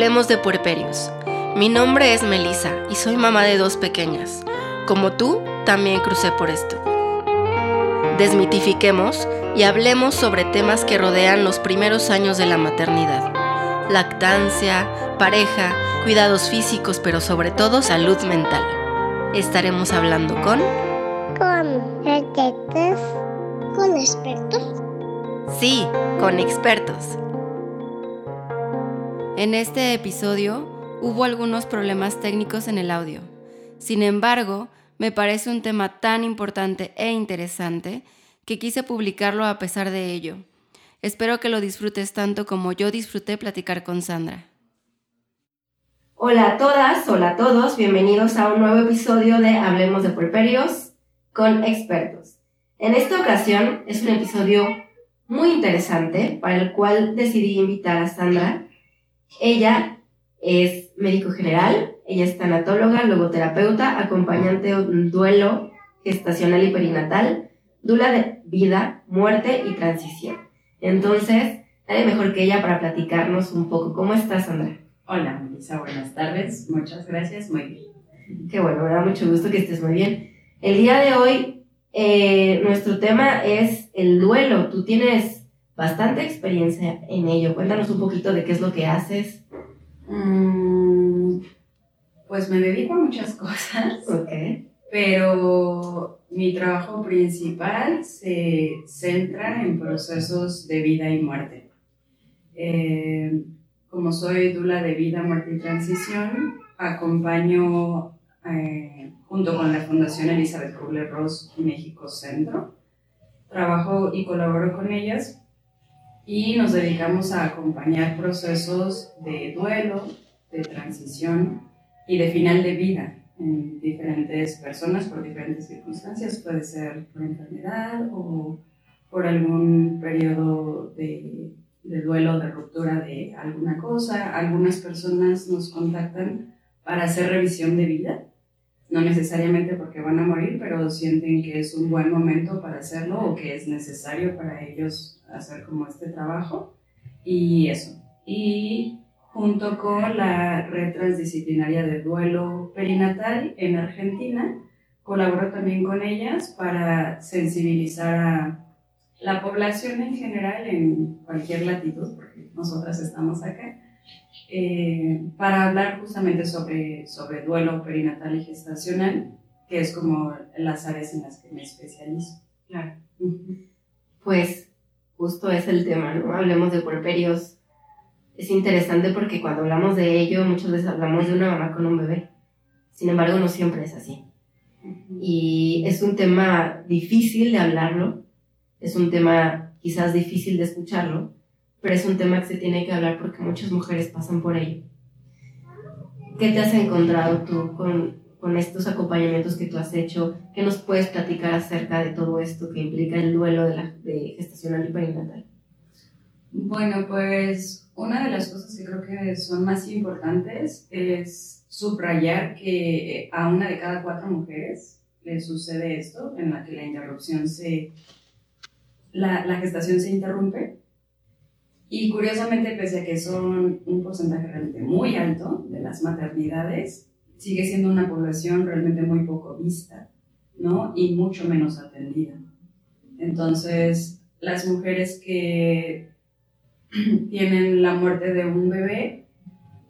Hablemos de puerperios. Mi nombre es Melissa y soy mamá de dos pequeñas. Como tú, también crucé por esto. Desmitifiquemos y hablemos sobre temas que rodean los primeros años de la maternidad. Lactancia, pareja, cuidados físicos, pero sobre todo salud mental. Estaremos hablando con... Con expertos. Con expertos. Sí, con expertos. En este episodio hubo algunos problemas técnicos en el audio. Sin embargo, me parece un tema tan importante e interesante que quise publicarlo a pesar de ello. Espero que lo disfrutes tanto como yo disfruté platicar con Sandra. Hola a todas, hola a todos, bienvenidos a un nuevo episodio de Hablemos de Puerperios con expertos. En esta ocasión es un episodio muy interesante para el cual decidí invitar a Sandra. Ella es médico general, ella es tanatóloga, logoterapeuta, acompañante en duelo gestacional y perinatal, dula de vida, muerte y transición. Entonces, nadie mejor que ella para platicarnos un poco. ¿Cómo estás, Sandra? Hola, Melissa, buenas tardes. Muchas gracias, muy bien. Qué bueno, me da mucho gusto que estés muy bien. El día de hoy, eh, nuestro tema es el duelo. Tú tienes bastante experiencia en ello. Cuéntanos un poquito de qué es lo que haces. Mm, pues me dedico a muchas cosas. Ok. Pero mi trabajo principal se centra en procesos de vida y muerte. Eh, como soy dula de vida, muerte y transición, acompaño eh, junto con la Fundación Elizabeth Kubler-Ross México Centro. Trabajo y colaboro con ellas y nos dedicamos a acompañar procesos de duelo, de transición y de final de vida en diferentes personas por diferentes circunstancias. Puede ser por enfermedad o por algún periodo de, de duelo, de ruptura de alguna cosa. Algunas personas nos contactan para hacer revisión de vida, no necesariamente porque van a morir, pero sienten que es un buen momento para hacerlo o que es necesario para ellos hacer como este trabajo. Y eso. Y junto con la red transdisciplinaria de duelo perinatal en Argentina. Colaboro también con ellas para sensibilizar a la población en general en cualquier latitud, porque nosotras estamos acá, eh, para hablar justamente sobre, sobre duelo perinatal y gestacional, que es como las áreas en las que me especializo. Claro. Pues justo es el tema, ¿no? Hablemos de puerperios es interesante porque cuando hablamos de ello muchas veces hablamos de una mamá con un bebé. Sin embargo, no siempre es así. Y es un tema difícil de hablarlo, es un tema quizás difícil de escucharlo, pero es un tema que se tiene que hablar porque muchas mujeres pasan por ello. ¿Qué te has encontrado tú con, con estos acompañamientos que tú has hecho? ¿Qué nos puedes platicar acerca de todo esto que implica el duelo de, la, de gestacional y perinatal? Bueno, pues una de las cosas que creo que son más importantes es subrayar que a una de cada cuatro mujeres le sucede esto, en la que la interrupción se, la, la gestación se interrumpe. Y curiosamente, pese a que son un porcentaje realmente muy alto de las maternidades, sigue siendo una población realmente muy poco vista, ¿no? Y mucho menos atendida. Entonces, las mujeres que tienen la muerte de un bebé.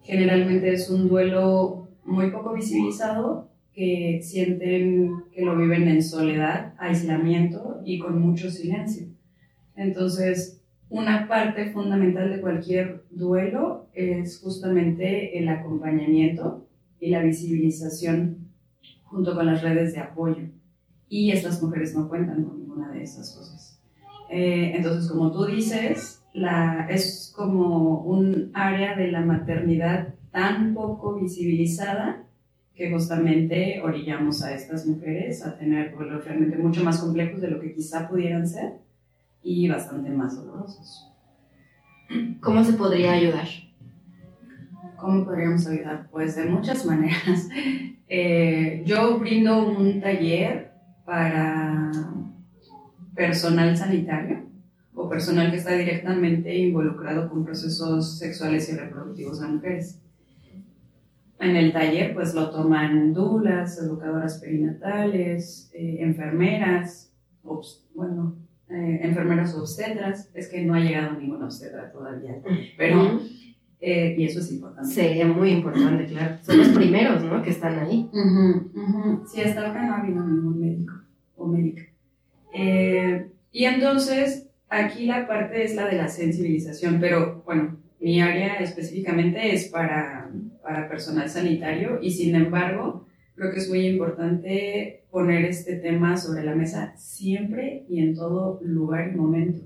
Generalmente es un duelo muy poco visibilizado, que sienten que lo viven en soledad, aislamiento y con mucho silencio. Entonces, una parte fundamental de cualquier duelo es justamente el acompañamiento y la visibilización junto con las redes de apoyo. Y estas mujeres no cuentan con ninguna de esas cosas. Eh, entonces, como tú dices, la, es como un área de la maternidad tan poco visibilizada que justamente orillamos a estas mujeres a tener vuelos realmente mucho más complejos de lo que quizá pudieran ser y bastante más dolorosos. ¿Cómo se podría ayudar? ¿Cómo podríamos ayudar? Pues de muchas maneras. Eh, yo brindo un taller para personal sanitario personal que está directamente involucrado con procesos sexuales y reproductivos de mujeres. En el taller pues lo toman dulas, educadoras perinatales, eh, enfermeras, bueno, eh, enfermeras obstetras. Es que no ha llegado ninguna obstetra todavía, pero... Eh, y eso es importante. Sería muy importante, claro. Son los primeros, ¿no? Que están ahí. Sí, hasta ahora no ha habido ningún médico o médica. y entonces, aquí la parte es la de la sensibilización, pero bueno, mi área específicamente es para para personal sanitario y sin embargo creo que es muy importante poner este tema sobre la mesa siempre y en todo lugar y momento.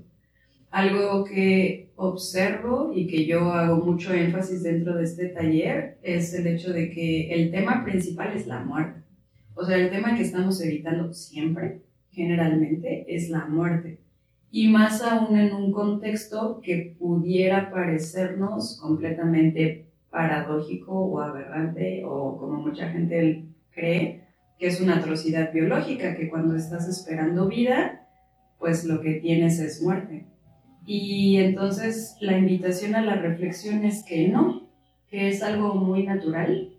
Algo que observo y que yo hago mucho énfasis dentro de este taller es el hecho de que el tema principal es la muerte. O sea, el tema que estamos evitando siempre, generalmente, es la muerte. Y más aún en un contexto que pudiera parecernos completamente paradójico o aberrante o como mucha gente cree que es una atrocidad biológica, que cuando estás esperando vida, pues lo que tienes es muerte. Y entonces la invitación a la reflexión es que no, que es algo muy natural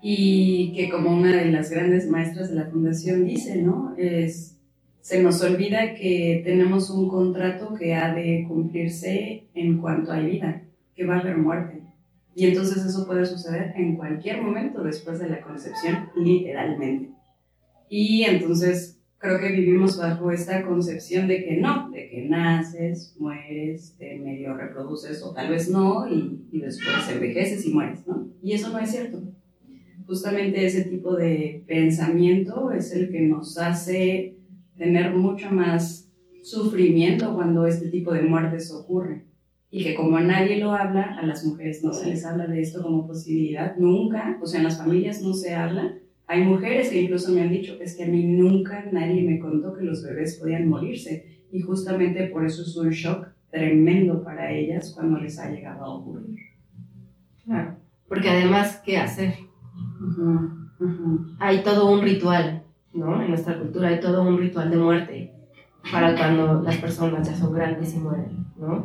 y que como una de las grandes maestras de la fundación dice, ¿no? Es, se nos olvida que tenemos un contrato que ha de cumplirse en cuanto hay vida, que va a haber muerte. Y entonces eso puede suceder en cualquier momento después de la concepción, literalmente. Y entonces creo que vivimos bajo esta concepción de que no, de que naces, mueres, te medio reproduces o tal vez no, y, y después envejeces y mueres, ¿no? Y eso no es cierto. Justamente ese tipo de pensamiento es el que nos hace tener mucho más sufrimiento cuando este tipo de muertes ocurren y que como a nadie lo habla, a las mujeres no se les habla de esto como posibilidad, nunca, o sea, en las familias no se habla. Hay mujeres que incluso me han dicho, es que a mí nunca nadie me contó que los bebés podían morirse y justamente por eso es un shock tremendo para ellas cuando les ha llegado a ocurrir. Claro, porque además, ¿qué hacer? Hay todo un ritual, ¿no? En nuestra cultura hay todo un ritual de muerte para cuando las personas ya son grandes y mueren, ¿no?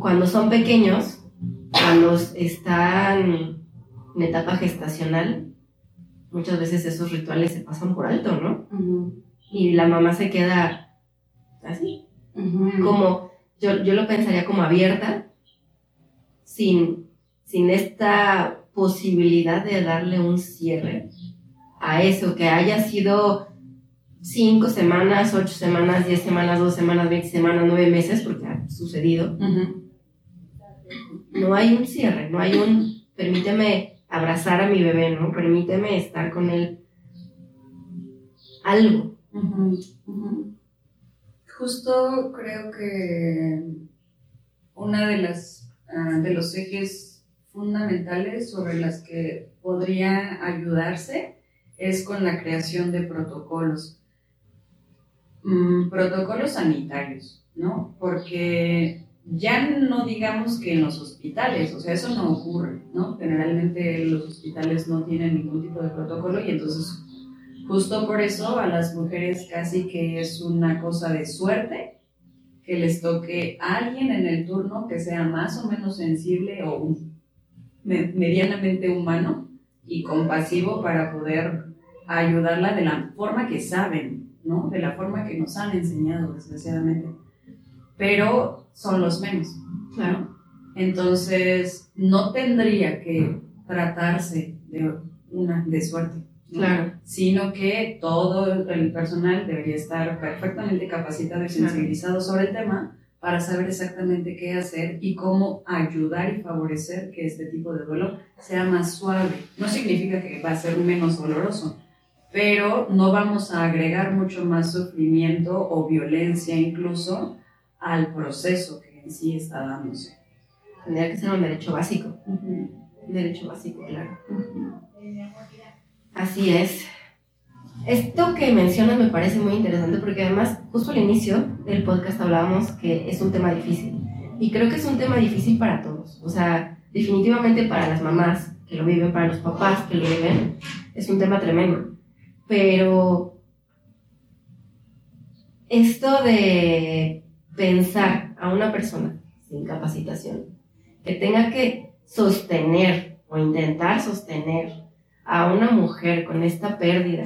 cuando son pequeños, cuando están en etapa gestacional, muchas veces esos rituales se pasan por alto, ¿no? Y la mamá se queda así, como yo, yo, lo pensaría como abierta, sin, sin esta posibilidad de darle un cierre a eso, que haya sido cinco semanas, ocho semanas, diez semanas, dos semanas, veinte semanas, nueve meses, porque ha sucedido. No hay un cierre, no hay un, permíteme abrazar a mi bebé, ¿no? Permíteme estar con él. Algo. Justo creo que una de las ah, de los ejes fundamentales sobre las que podría ayudarse es con la creación de protocolos. Mm, protocolos sanitarios, ¿no? Porque ya no digamos que en los hospitales, o sea, eso no ocurre, ¿no? Generalmente los hospitales no tienen ningún tipo de protocolo y entonces justo por eso a las mujeres casi que es una cosa de suerte que les toque a alguien en el turno que sea más o menos sensible o medianamente humano y compasivo para poder ayudarla de la forma que saben, ¿no? De la forma que nos han enseñado, desgraciadamente. Pero son los menos. Claro. Entonces, no tendría que tratarse de una de suerte. Claro. Sino que todo el personal debería estar perfectamente capacitado y sensibilizado sobre el tema para saber exactamente qué hacer y cómo ayudar y favorecer que este tipo de duelo sea más suave. No significa que va a ser menos doloroso, pero no vamos a agregar mucho más sufrimiento o violencia incluso al proceso que en sí está dándose. Tendría que ser un derecho básico. Un derecho básico, claro. Así es. Esto que mencionas me parece muy interesante porque además justo al inicio del podcast hablábamos que es un tema difícil. Y creo que es un tema difícil para todos. O sea, definitivamente para las mamás que lo viven, para los papás que lo viven, es un tema tremendo. Pero esto de pensar a una persona sin capacitación que tenga que sostener o intentar sostener a una mujer con esta pérdida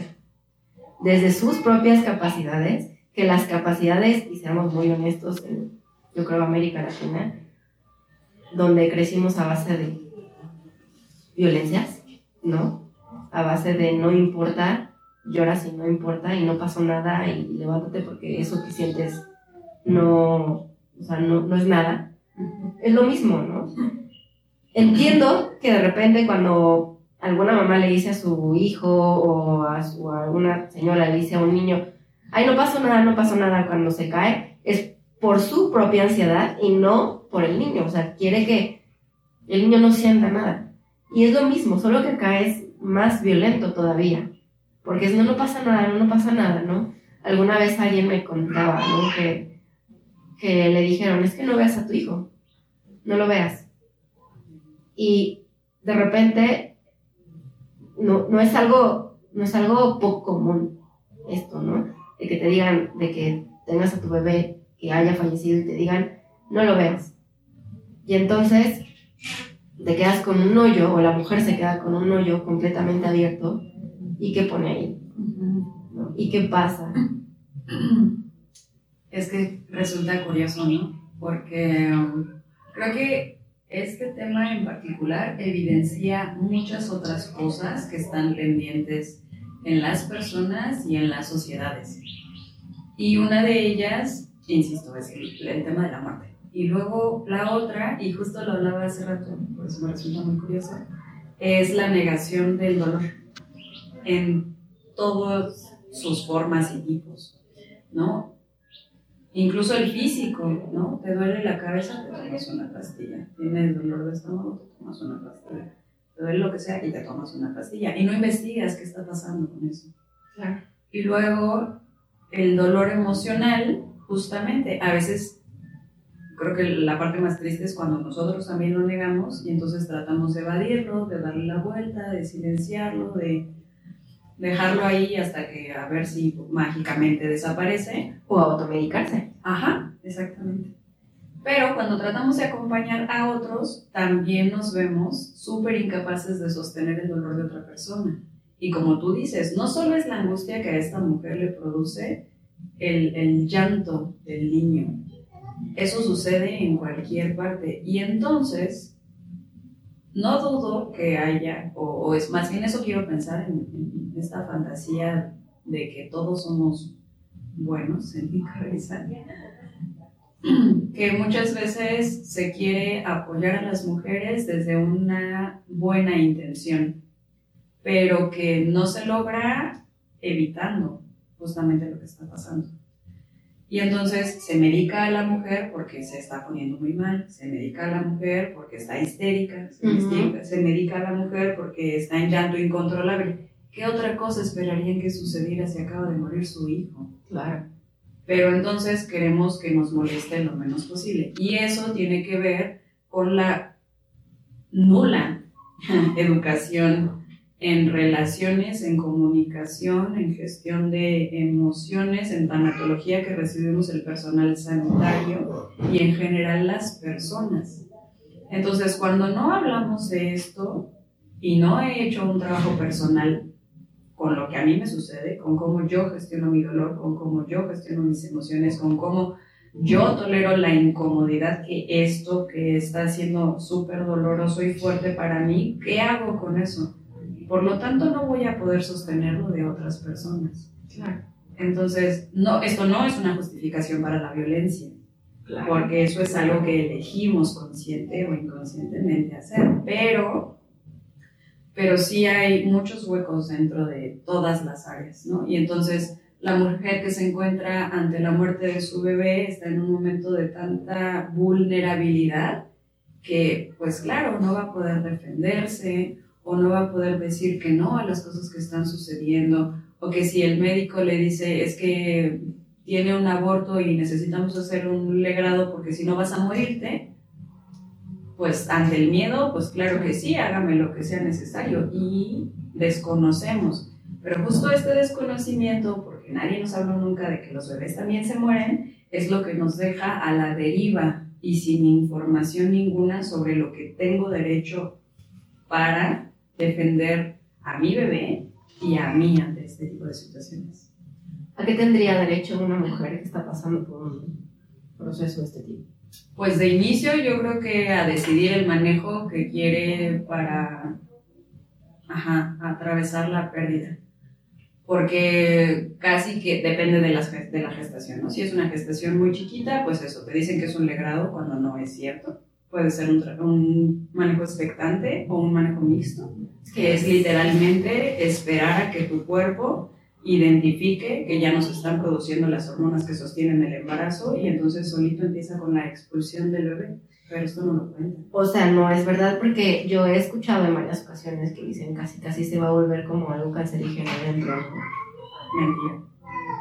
desde sus propias capacidades, que las capacidades, y seamos muy honestos, en, yo creo América Latina, donde crecimos a base de violencias, ¿no? A base de no importa, llora si no importa y no pasó nada y levántate porque eso que sientes no, o sea, no, no es nada. Es lo mismo, ¿no? Entiendo que de repente cuando alguna mamá le dice a su hijo o a, su, a alguna señora le dice a un niño, ay, no pasó nada, no pasó nada cuando se cae, es por su propia ansiedad y no por el niño. O sea, quiere que el niño no sienta nada. Y es lo mismo, solo que acá es más violento todavía. Porque si no, no pasa nada, no, no pasa nada, ¿no? Alguna vez alguien me contaba, ¿no? Que, que le dijeron, es que no veas a tu hijo, no lo veas. Y de repente, no, no, es, algo, no es algo poco común esto, ¿no? De que te digan, de que tengas a tu bebé que haya fallecido y te digan, no lo veas. Y entonces te quedas con un hoyo, o la mujer se queda con un hoyo completamente abierto, ¿y qué pone ahí? ¿No? ¿Y qué pasa? Es que resulta curioso, ¿no? Porque um, creo que este tema en particular evidencia muchas otras cosas que están pendientes en las personas y en las sociedades. Y una de ellas, insisto, es el, el tema de la muerte. Y luego la otra, y justo lo hablaba hace rato, por eso me resulta muy curioso, es la negación del dolor en todas sus formas y tipos, ¿no? Incluso el físico, ¿no? Te duele la cabeza, te tomas una pastilla. Tienes dolor de estómago, te tomas una pastilla. Te duele lo que sea y te tomas una pastilla. Y no investigas qué está pasando con eso. Claro. Y luego el dolor emocional, justamente, a veces creo que la parte más triste es cuando nosotros también lo negamos y entonces tratamos de evadirlo, de darle la vuelta, de silenciarlo, de dejarlo ahí hasta que a ver si mágicamente desaparece. O automedicarse. Ajá, exactamente. Pero cuando tratamos de acompañar a otros, también nos vemos súper incapaces de sostener el dolor de otra persona. Y como tú dices, no solo es la angustia que a esta mujer le produce el, el llanto del niño, eso sucede en cualquier parte. Y entonces, no dudo que haya, o, es más bien eso quiero pensar en, en, esta fantasía de que todos somos buenos en mi cabeza, que muchas veces se quiere apoyar a las mujeres desde una buena intención, pero que no se logra evitando justamente lo que está pasando. Y entonces se medica a la mujer porque se está poniendo muy mal, se medica a la mujer porque está histérica, se, medica a la mujer porque está en llanto incontrolable. ¿Qué otra cosa esperarían que sucediera si acaba de morir su hijo? Claro. Pero entonces queremos que nos moleste lo menos posible. Y eso tiene que ver con la nula educación en relaciones, en comunicación, en gestión de emociones, en tanatología que recibimos el personal sanitario y en general las personas. Entonces, cuando no hablamos de esto y no he hecho un trabajo personal con lo que a mí me sucede, con cómo yo gestiono mi dolor, con cómo yo gestiono mis emociones, con cómo yo tolero la incomodidad que esto que está siendo súper doloroso y fuerte para mí, ¿qué hago con eso? Por lo tanto, no voy a poder sostenerlo de otras personas. Claro. Entonces, no, esto no es una justificación para la violencia, Claro. porque eso es algo que elegimos consciente o inconscientemente hacer, pero, pero sí hay muchos huecos dentro de todas las áreas, ¿no? Y entonces la mujer que se encuentra ante la muerte de su bebé está en un momento de tanta vulnerabilidad que, pues claro, no va a poder defenderse o no va a poder decir que no a las cosas que están sucediendo o que si el médico le dice es que tiene un aborto y necesitamos hacer un legrado porque si no vas a morirte, pues ante el miedo, pues claro que sí, hágame lo que sea necesario y desconocemos. Pero justo este desconocimiento, porque nadie nos habló nunca de que los bebés también se mueren, es lo que nos deja a la deriva y sin información ninguna sobre lo que tengo derecho para defender a mi bebé y a mí ante este tipo de situaciones. ¿A qué tendría derecho una mujer que está pasando por un proceso de este tipo? Pues de inicio yo creo que a decidir el manejo que quiere para ajá, atravesar la pérdida. Porque casi que depende de, las, de la gestación, ¿no? Si es una gestación muy chiquita, pues eso, te dicen que es un legrado cuando no es cierto. Puede ser un, un manejo expectante o un manejo mixto, que es literalmente esperar a que tu cuerpo identifique que ya no se están produciendo las hormonas que sostienen el embarazo y entonces solito empieza con la expulsión del bebé. Pero esto no lo cuenta. O sea, no es verdad porque yo he escuchado en varias ocasiones que dicen casi casi se va a volver como algo cancerígeno dentro. Mentira.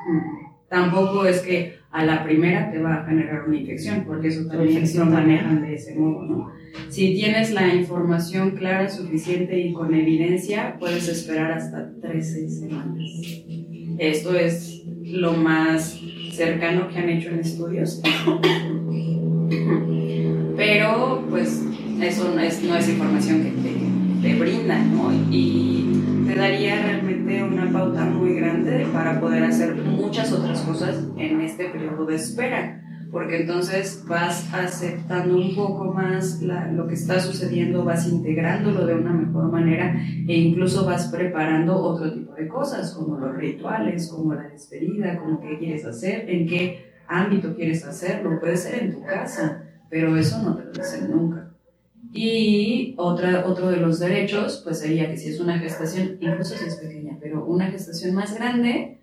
Mm. Tampoco es que a la primera te va a generar una infección, porque eso también lo manejan de ese modo, ¿no? Si tienes la información clara, suficiente y con evidencia, puedes esperar hasta 13 semanas. Esto es lo más cercano que han hecho en estudios. Pero, pues, eso no es, no es información que te, te brinda, ¿no? Y te daría realmente una pauta muy grande para poder hacer muchas otras cosas en este periodo de espera porque entonces vas aceptando un poco más lo que está sucediendo, vas integrándolo de una mejor manera e incluso vas preparando otro tipo de cosas, como los rituales, como la despedida, como qué quieres hacer, en qué ámbito quieres hacerlo, puede ser en tu casa, pero eso no te lo dicen nunca. Y otra, otro de los derechos, pues sería que si es una gestación, incluso si es pequeña, pero una gestación más grande,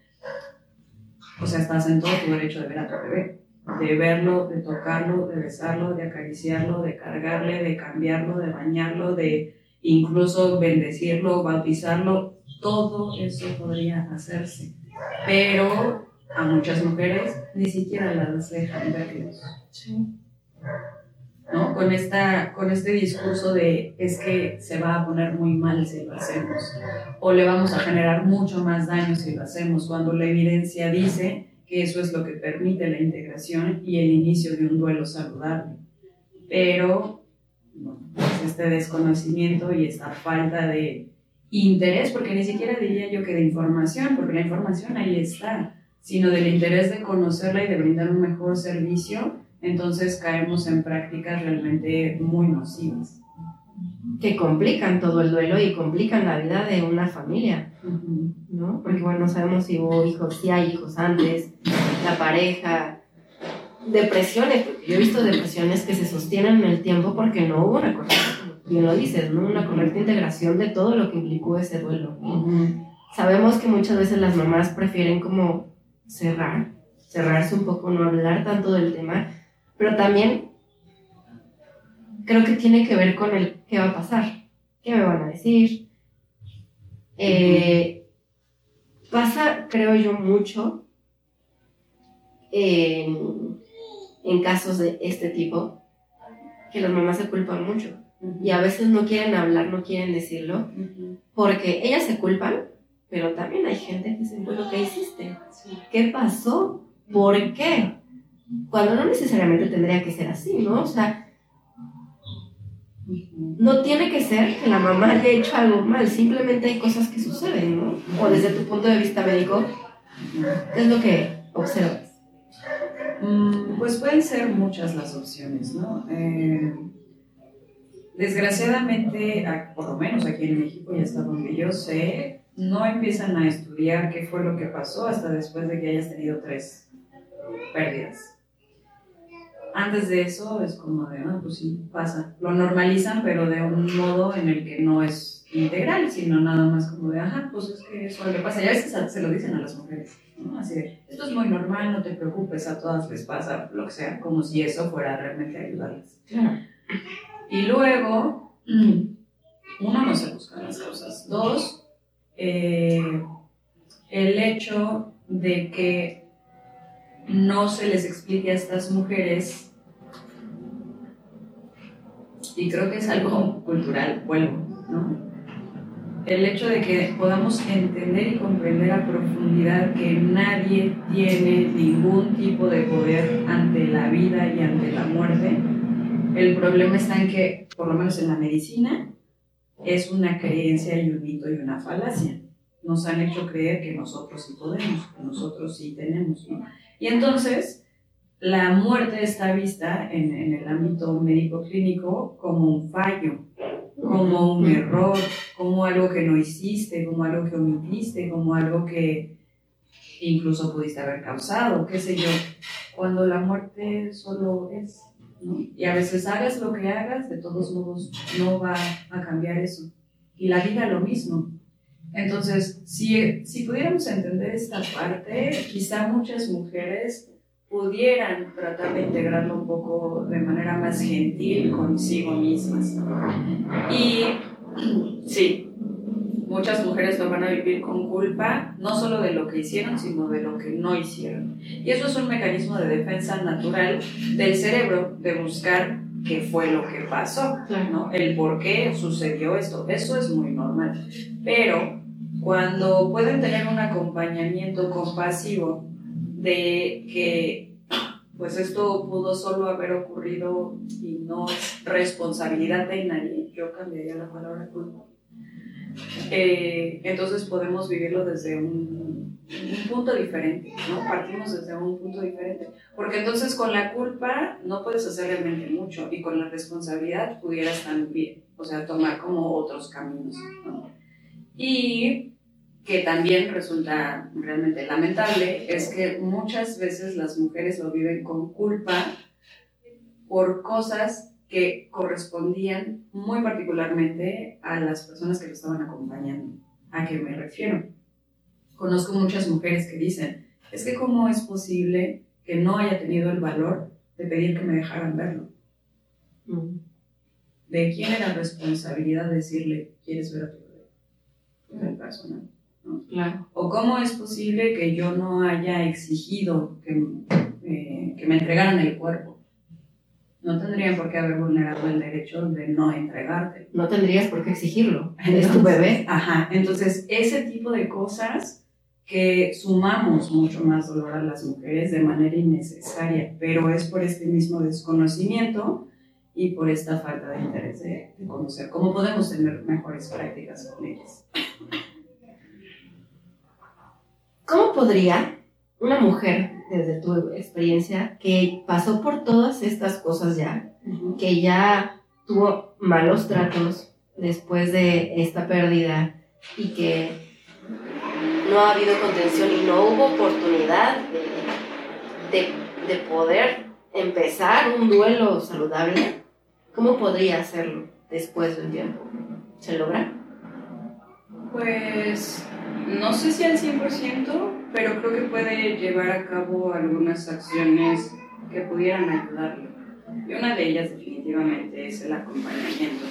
o sea, estás en todo tu derecho de ver a tu bebé de verlo, de tocarlo, de besarlo, de acariciarlo, de cargarle, de cambiarlo, de bañarlo, de incluso bendecirlo, bautizarlo, todo eso podría hacerse. Pero a muchas mujeres ni siquiera las dejan verlos. ¿No? Con, esta, con este discurso de es que se va a poner muy mal si lo hacemos, o le vamos a generar mucho más daño si lo hacemos, cuando la evidencia dice que eso es lo que permite la integración y el inicio de un duelo saludable. Pero pues este desconocimiento y esta falta de interés, porque ni siquiera diría yo que de información, porque la información ahí está, sino del interés de conocerla y de brindar un mejor servicio, entonces caemos en prácticas realmente muy nocivas. Que complican todo el duelo y complican la vida de una familia. ¿no? Porque bueno, no sabemos si hubo hijos, si hay hijos antes, la pareja, depresiones, yo he visto depresiones que se sostienen en el tiempo porque no hubo una correcta, bien lo dices, ¿no? Una correcta integración de todo lo que implicó ese duelo. Sabemos que muchas veces las mamás prefieren como cerrar, cerrarse un poco, no hablar tanto del tema, pero también creo que tiene que ver con el qué va a pasar, qué me van a decir, eh, pasa, creo yo, mucho en, casos de este tipo, que las mamás se culpan mucho. Y a veces no quieren hablar, no quieren decirlo, porque ellas se culpan, pero también hay gente que se lo ¿qué hiciste? ¿Qué pasó? ¿Por qué? Cuando no necesariamente tendría que ser así, ¿no? O sea, no tiene que ser que la mamá haya hecho algo mal, simplemente hay cosas que suceden, ¿no? O desde tu punto de vista médico, ¿qué es lo que observas? Mm, pues pueden ser muchas las opciones, ¿no? Eh, desgraciadamente, por lo menos aquí en México y hasta donde yo sé, no empiezan a estudiar qué fue lo que pasó hasta después de que hayas tenido tres pérdidas antes de eso es como de, ah, pues sí, pasa. Lo normalizan, pero de un modo en el que no es integral, sino nada más como de, ajá, pues es que eso es lo que pasa. Ya ves que se lo dicen a las mujeres, ¿no? Así de, esto es muy normal, no te preocupes, a todas les pasa, lo que sea, como si eso fuera realmente ayudarles. Y luego, uno, no se buscan las cosas. Dos, eh, el hecho de que no se les explique a estas mujeres, y creo que es algo cultural, vuelvo, ¿no? el hecho de que podamos entender y comprender a profundidad que nadie tiene ningún tipo de poder ante la vida y ante la muerte, el problema está en que, por lo menos en la medicina, es una creencia y un mito y una falacia. Nos han hecho creer que nosotros sí podemos, que nosotros sí tenemos. Y entonces, la muerte está vista en, en el ámbito médico-clínico como un fallo, como un error, como algo que no hiciste, como algo que omitiste, como algo que incluso pudiste haber causado, qué sé yo, cuando la muerte solo es. ¿no? Y a veces hagas lo que hagas, de todos modos no va a cambiar eso. Y la vida lo mismo. Entonces, si, si pudiéramos entender esta parte, quizá muchas mujeres pudieran tratar de integrarlo un poco de manera más gentil consigo mismas. Y sí, muchas mujeres lo van a vivir con culpa, no solo de lo que hicieron, sino de lo que no hicieron. Y eso es un mecanismo de defensa natural del cerebro, de buscar qué fue lo que pasó, ¿no? El por qué sucedió esto. Eso es muy normal. Pero cuando pueden tener un acompañamiento compasivo, de que pues esto pudo solo haber ocurrido y no es responsabilidad de nadie, yo cambiaría la palabra culpa. Eh, entonces podemos vivirlo desde un, un, punto diferente, ¿no? Partimos desde un punto diferente. Porque entonces con la culpa no puedes hacer realmente mucho y con la responsabilidad pudieras también, o sea, tomar como otros caminos, ¿no? Y que también resulta realmente lamentable, es que muchas veces las mujeres lo viven con culpa por cosas que correspondían muy particularmente a las personas que lo estaban acompañando. ¿A qué me refiero? Conozco muchas mujeres que dicen, es que cómo es posible que no haya tenido el valor de pedir que me dejaran verlo. Mm. ¿De quién era responsabilidad decirle, quieres ver a tu bebé? El personal. Claro. O cómo es posible que yo no haya exigido que, eh, que me entregaran el cuerpo. No tendrían por qué haber vulnerado el derecho de no entregarte. No tendrías por qué exigirlo. es tu bebé. Ajá. Entonces, ese tipo de cosas que sumamos mucho más dolor a las mujeres de manera innecesaria, pero es por este mismo desconocimiento y por esta falta de interés de, de conocer cómo podemos tener mejores prácticas con ellas. ¿Cómo podría una mujer, desde tu experiencia, que pasó por todas estas cosas ya, que ya tuvo malos tratos después de esta pérdida y que no ha habido contención y no hubo oportunidad de, de poder empezar un duelo saludable, ¿cómo podría hacerlo después de un tiempo? ¿Se logra? Pues no sé si al 100%, pero creo que puede llevar a cabo algunas acciones que pudieran ayudarlo. Y una de ellas definitivamente es el acompañamiento.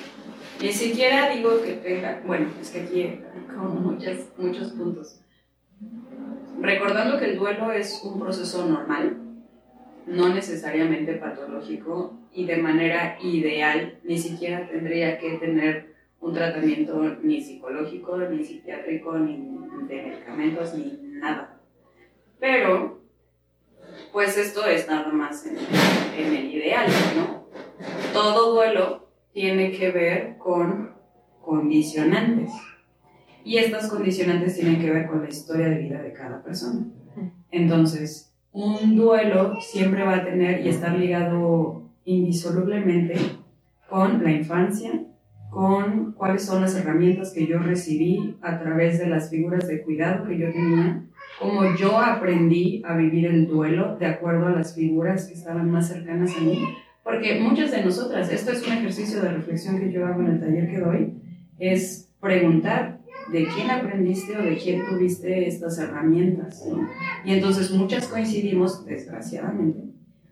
Ni siquiera digo que tenga, bueno, es que aquí hay como muchos, muchos puntos. Recordando que el duelo es un proceso normal, no necesariamente patológico y de manera ideal, ni siquiera tendría que tener un tratamiento ni psicológico, ni psiquiátrico, ni de medicamentos, ni nada. Pero, pues esto es nada más en, el ideal, ¿no? Todo duelo tiene que ver con condicionantes. Y estas condicionantes tienen que ver con la historia de vida de cada persona. Entonces, un duelo siempre va a tener y estar ligado indisolublemente con la infancia, con cuáles son las herramientas que yo recibí a través de las figuras de cuidado que yo tenía, cómo yo aprendí a vivir el duelo de acuerdo a las figuras que estaban más cercanas a mí, porque muchas de nosotras, esto es un ejercicio de reflexión que yo hago en el taller que doy, es preguntar de quién aprendiste o de quién tuviste estas herramientas. Y entonces muchas coincidimos, desgraciadamente,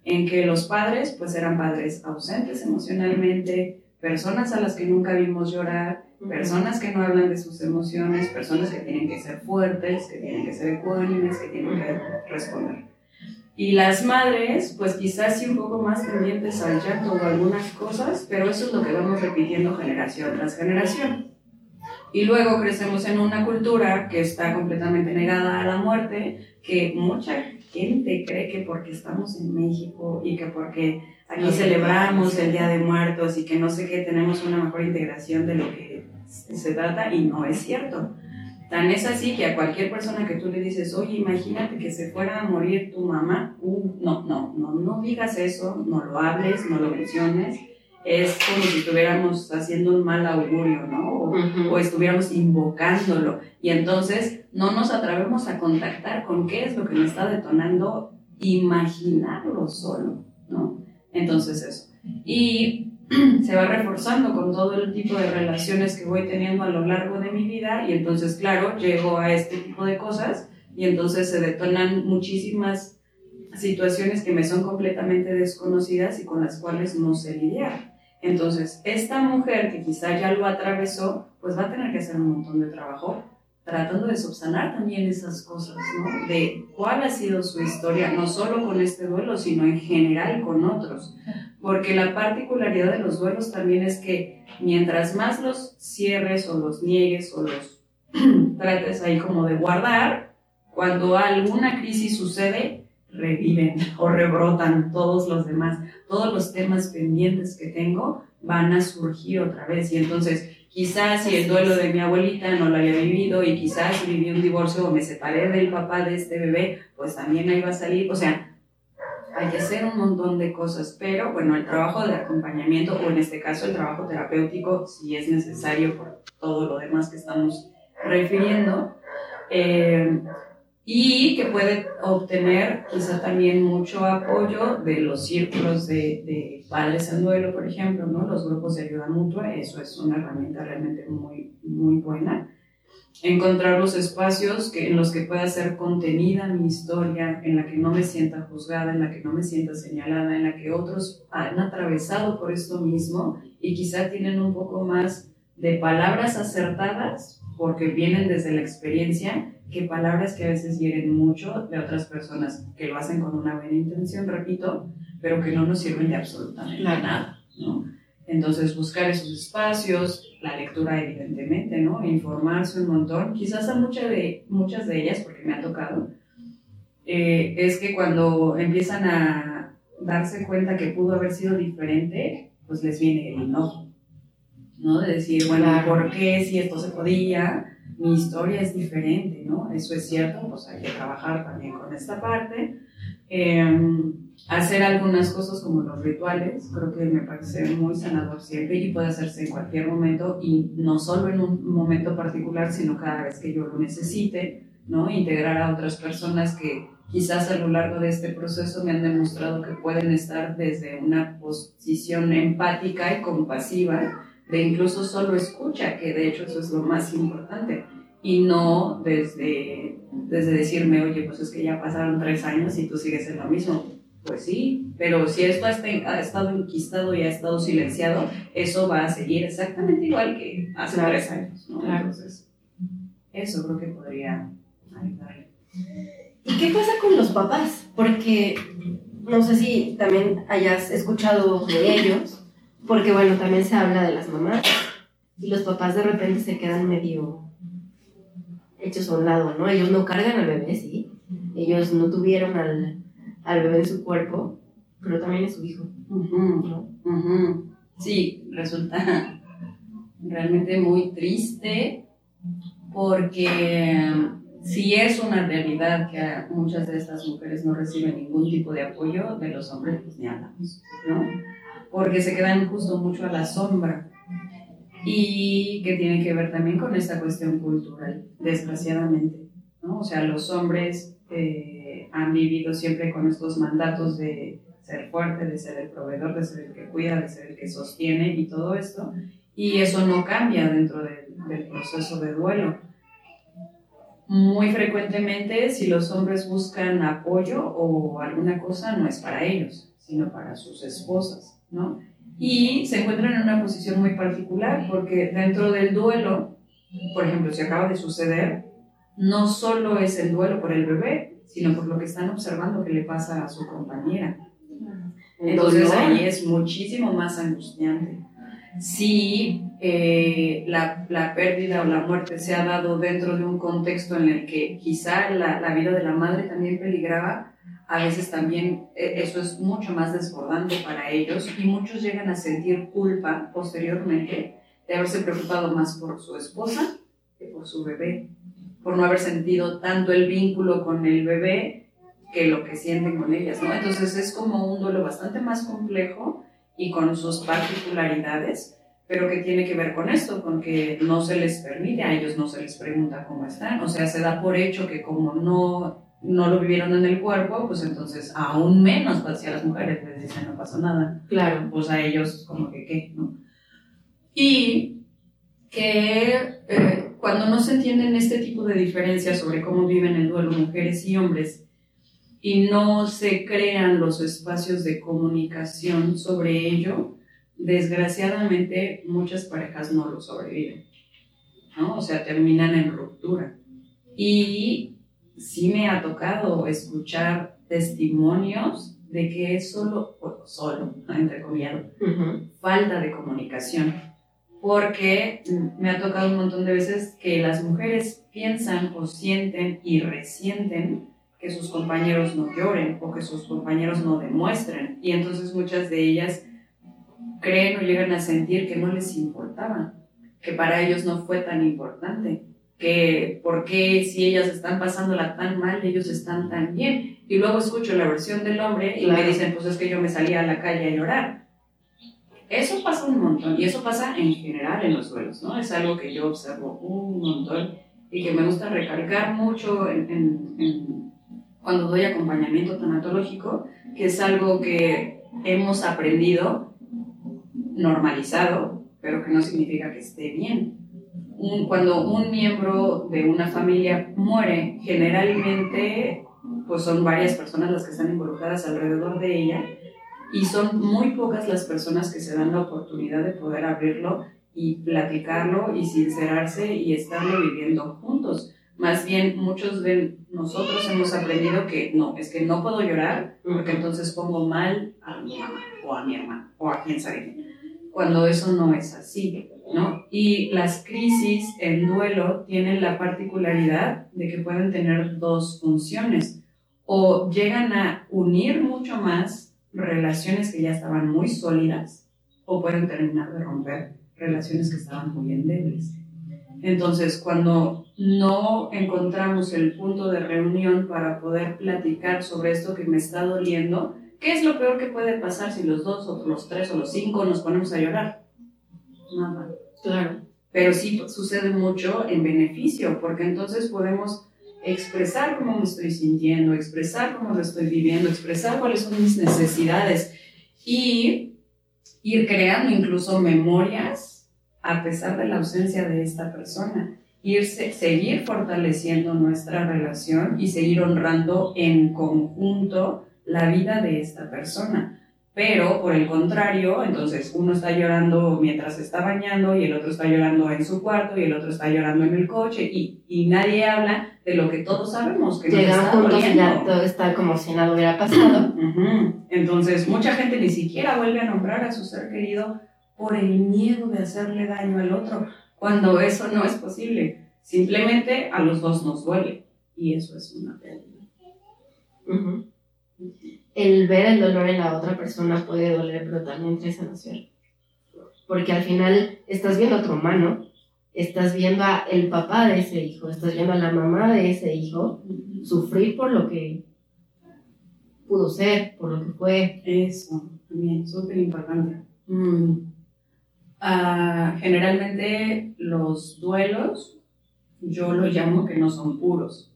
en que los padres pues eran padres ausentes emocionalmente, personas a las que nunca vimos llorar, personas que no hablan de sus emociones, personas que tienen que ser fuertes, que tienen que ser ecuánimes, que tienen que responder. Y las madres, pues quizás sí un poco más pendientes al llanto o algunas cosas, pero eso es lo que vamos repitiendo generación tras generación. Y luego crecemos en una cultura que está completamente negada a la muerte, que mucha gente cree que porque estamos en México y que porque aquí celebramos el Día de Muertos y que no sé qué, tenemos una mejor integración de lo que se trata y no es cierto. Tan es así que a cualquier persona que tú le dices, oye, imagínate que se fuera a morir tu mamá, uh, no, no, no, no digas eso, no lo hables, no lo menciones. Es como si estuviéramos haciendo un mal augurio, ¿no? O, o estuviéramos invocándolo. Y entonces no nos atrevemos a contactar con qué es lo que nos está detonando imaginarlo solo, ¿no? Entonces eso. Y se va reforzando con todo el tipo de relaciones que voy teniendo a lo largo de mi vida y entonces, claro, llego a este tipo de cosas y entonces se detonan muchísimas situaciones que me son completamente desconocidas y con las cuales no sé lidiar. Entonces, esta mujer que quizá ya lo atravesó, pues va a tener que hacer un montón de trabajo tratando de subsanar también esas cosas, ¿no? De cuál ha sido su historia, no solo con este duelo, sino en general con otros. Porque la particularidad de los duelos también es que mientras más los cierres o los niegues o los trates ahí como de guardar, cuando alguna crisis sucede, reviven o rebrotan todos los demás. Todos los temas pendientes que tengo van a surgir otra vez. Y entonces Quizás si el duelo de mi abuelita no lo había vivido y quizás viví un divorcio o me separé del papá de este bebé, pues también ahí va a salir. O sea, hay que hacer un montón de cosas, pero bueno, el trabajo de acompañamiento o en este caso el trabajo terapéutico, si es necesario por todo lo demás que estamos refiriendo, eh, y que puede obtener quizá también mucho apoyo de los círculos de, de, padres en duelo, por ejemplo, ¿no? los grupos de ayuda mutua, eso es una herramienta realmente muy, muy buena. Encontrar los espacios en los que pueda ser contenida mi historia, en la que no me sienta juzgada, en la que no me sienta señalada, en la que otros han atravesado por esto mismo y quizá tienen un poco más de palabras acertadas porque vienen desde la experiencia que palabras que a veces hieren mucho de otras personas que lo hacen con una buena intención, repito, pero que no nos sirven de absolutamente nada, ¿no? Entonces, buscar esos espacios, la lectura evidentemente, ¿no? Informarse un montón, quizás a muchas de, muchas de ellas, porque me ha tocado, eh, es que cuando empiezan a darse cuenta que pudo haber sido diferente, pues les viene el enojo, ¿no? De decir, bueno, ¿por qué si esto se podía? Mi historia es diferente, ¿no? Eso es cierto, pues hay que trabajar también con esta parte. Em, hacer algunas cosas como los rituales, creo que me parece muy sanador siempre y puede hacerse en cualquier momento y no solo en un momento particular, sino cada vez que yo lo necesite, ¿no? Integrar a otras personas que quizás a lo largo de este proceso me han demostrado que pueden estar desde una posición empática y compasiva de incluso solo escucha, que de hecho eso es lo más importante, y no desde, desde decirme, oye, pues es que ya pasaron tres años y tú sigues en lo mismo. Pues sí, pero si esto ha estado enquistado y ha estado silenciado, eso va a seguir exactamente igual que hace tres años. ¿no? Entonces, eso creo que podría ayudarle. ¿Y qué pasa con los papás? Porque no sé si también hayas escuchado de ellos, porque bueno, también se habla de las mamás y los papás de repente se quedan medio hechos a un lado, ¿no? Ellos no cargan al bebé, sí. Ellos no tuvieron al, al bebé en su cuerpo, pero también es su hijo. Sí, resulta realmente muy triste porque si es una realidad que muchas de estas mujeres no reciben ningún tipo de apoyo de los hombres, pues ni hablamos, ¿no? Porque se quedan justo mucho a la sombra y que tiene que ver también con esta cuestión cultural, desgraciadamente. ¿no? O sea, los hombres eh, han vivido siempre con estos mandatos de ser fuerte, de ser el proveedor, de ser el que cuida, de ser el que sostiene y todo esto, y eso no cambia dentro del proceso de duelo. Muy frecuentemente, si los hombres buscan apoyo o alguna cosa, no es para ellos, sino para sus esposas. ¿No? Y se encuentran en una posición muy particular porque dentro del duelo, por ejemplo, si acaba de suceder, no solo es el duelo por el bebé, sino por lo que están observando que le pasa a su compañera. Entonces ahí es muchísimo más angustiante. si eh, la, la, pérdida o la muerte se ha dado dentro de un contexto en el que quizá la, la vida de la madre también peligraba, a veces también eh, eso es mucho más desbordante para ellos y muchos llegan a sentir culpa posteriormente de haberse preocupado más por su esposa que por su bebé, por no haber sentido tanto el vínculo con el bebé que lo que sienten con ellas, ¿no? Entonces es como un duelo bastante más complejo y con sus particularidades, pero que tiene que ver con esto, con que no se les permite, a ellos no se les pregunta cómo están, o sea, se da por hecho que como no no lo vivieron en el cuerpo, pues entonces aún menos pues, si a las mujeres les dicen no pasó nada. Claro. Pues a ellos como que qué, ¿no? Y que eh, cuando no se entienden este tipo de diferencias sobre cómo viven el duelo mujeres y hombres y no se crean los espacios de comunicación sobre ello, desgraciadamente muchas parejas no lo sobreviven, ¿no? O sea, terminan en ruptura. Y sí me ha tocado escuchar testimonios de que es solo, solo, entre comillas, falta de comunicación. Porque me ha tocado un montón de veces que las mujeres piensan o sienten y resienten que sus compañeros no lloren o que sus compañeros no demuestren. Y entonces muchas de ellas creen o llegan a sentir que no les importaba, que para ellos no fue tan importante que por qué si ellas están pasándola tan mal, ellos están tan bien. Y luego escucho la versión del hombre y me dicen, pues es que yo me salía a la calle a llorar. Eso pasa un montón y eso pasa en general en los duelos, ¿no? Es algo que yo observo un montón y que me gusta recalcar mucho en, cuando doy acompañamiento tanatológico, que es algo que hemos aprendido, normalizado, pero que no significa que esté bien cuando un miembro de una familia muere, generalmente pues son varias personas las que están involucradas alrededor de ella y son muy pocas las personas que se dan la oportunidad de poder abrirlo y platicarlo y sincerarse y estarlo viviendo juntos. Más bien, muchos de nosotros hemos aprendido que no, es que no puedo llorar porque entonces pongo mal a mi mamá o a mi hermano o a quien sabe cuando eso no es así. ¿No? Y las crisis, el duelo, tienen la particularidad de que pueden tener dos funciones. O llegan a unir mucho más relaciones que ya estaban muy sólidas, o pueden terminar de romper relaciones que estaban muy endebles. Entonces, cuando no encontramos el punto de reunión para poder platicar sobre esto que me está doliendo, ¿qué es lo peor que puede pasar si los dos o los tres o los cinco nos ponemos a llorar? Nada. Claro. Pero sí sucede mucho en beneficio, porque entonces podemos expresar cómo me estoy sintiendo, expresar cómo lo estoy viviendo, expresar cuáles son mis necesidades y ir creando incluso memorias a pesar de la ausencia de esta persona. Irse, seguir fortaleciendo nuestra relación y seguir honrando en conjunto la vida de esta persona. Pero por el contrario, entonces uno está llorando mientras se está bañando y el otro está llorando en su cuarto y el otro está llorando en el coche y, y nadie habla de lo que todos sabemos que Llegan juntos y ya todo está como si nada hubiera pasado. Entonces mucha gente ni siquiera vuelve a nombrar a su ser querido por el miedo de hacerle daño al otro, cuando eso no es posible. Simplemente a los dos nos duele y eso es una pérdida el ver el dolor en la otra persona puede doler, pero también trae sanación. Porque al final estás viendo a tu humano, estás viendo a el papá de ese hijo, estás viendo a la mamá de ese hijo sufrir por lo que pudo ser, por lo que fue. Eso, también, súper importante. Mm. Ah, generalmente los duelos, yo lo llamo que no son puros.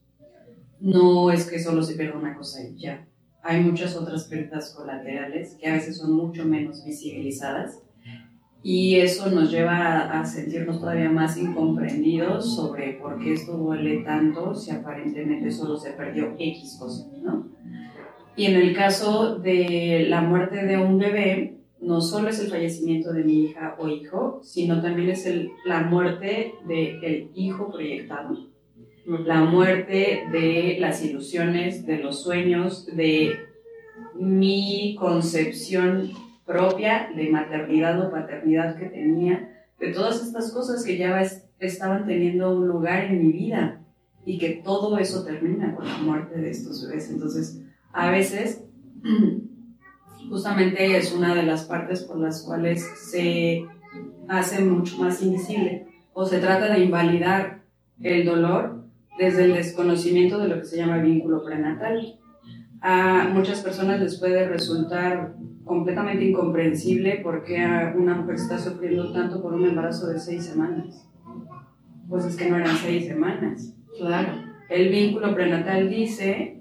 No es que solo se pierda una cosa y ya hay muchas otras pérdidas colaterales que a veces son mucho menos visibilizadas y eso nos lleva a, sentirnos todavía más incomprendidos sobre por qué esto duele tanto si aparentemente solo se perdió X cosa, ¿no? Y en el caso de la muerte de un bebé, no solo es el fallecimiento de mi hija o hijo, sino también es el, la muerte del hijo proyectado, la muerte de las ilusiones, de los sueños, de mi concepción propia de maternidad o paternidad que tenía, de todas estas cosas que ya estaban teniendo un lugar en mi vida y que todo eso termina con la muerte de estos bebés. Entonces, a veces, justamente es una de las partes por las cuales se hace mucho más invisible o se trata de invalidar el dolor desde el desconocimiento de lo que se llama vínculo prenatal. A muchas personas les puede resultar completamente incomprensible por qué una mujer está sufriendo tanto por un embarazo de seis semanas. Pues es que no eran seis semanas. Claro. El vínculo prenatal dice,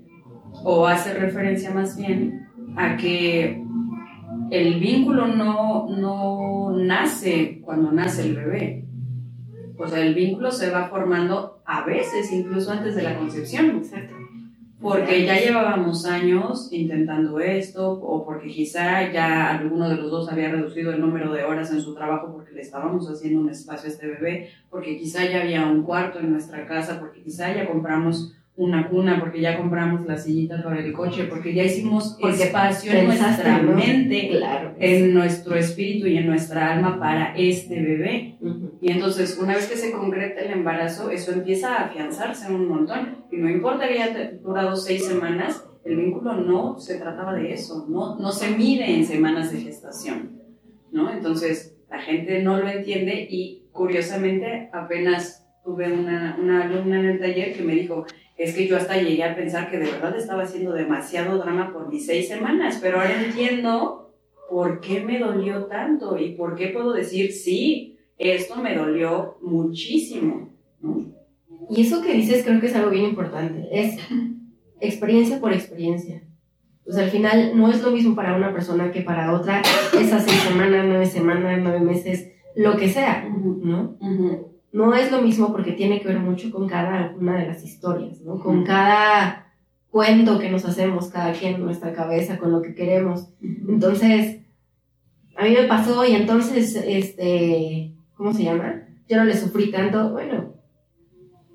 o hace referencia más bien, a que el vínculo no, no nace cuando nace el bebé. O sea, el vínculo se va formando a veces, incluso antes de la concepción. Exacto porque ya llevábamos años intentando esto o porque quizá ya alguno de los dos había reducido el número de horas en su trabajo porque le estábamos haciendo un espacio a este bebé, porque quizá ya había un cuarto en nuestra casa, porque quizá ya compramos una cuna, porque ya compramos la sillita para el coche, porque ya hicimos espacio en nuestra mente, en nuestro espíritu y en nuestra alma para este bebé. Y entonces, una vez que se concreta el embarazo, eso empieza a afianzarse un montón. Y no importa que haya durado seis semanas, el vínculo no se trataba de eso, no, no se mide en semanas de gestación, ¿no? Entonces, la gente no lo entiende y curiosamente apenas tuve una, una alumna en el taller que me dijo, es que yo hasta llegué a pensar que de verdad estaba haciendo demasiado drama por mis seis semanas, pero ahora entiendo por qué me dolió tanto y por qué puedo decir, sí, esto me dolió muchísimo. Y eso que dices creo que es algo bien importante, es experiencia por experiencia. Pues al final no es lo mismo para una persona que para otra, esas seis semanas, nueve semanas, nueve meses, lo que sea, ¿no? No es lo mismo porque tiene que ver mucho con cada una de las historias, ¿no? Con cada cuento que nos hacemos, cada quien en nuestra cabeza, con lo que queremos. Entonces, a mí me pasó y entonces, este, ¿cómo se llama? Yo no le sufrí tanto. Bueno,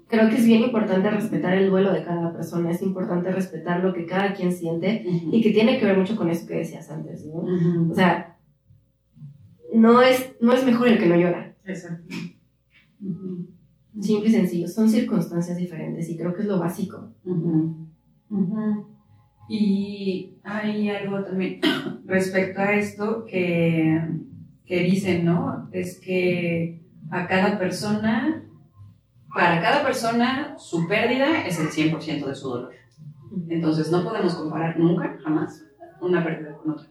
creo que es bien importante respetar el duelo de cada persona, es importante respetar lo que cada quien siente y que tiene que ver mucho con eso que decías antes, ¿no? O sea, no es, no es mejor el que no llora. Exacto. Simple y sencillo, son circunstancias diferentes y creo que es lo básico. Y hay algo también respecto a esto que, que dicen, ¿no? Es que a cada persona, para cada persona, su pérdida es el 100% de su dolor. Entonces no podemos comparar nunca, jamás, una pérdida con otra.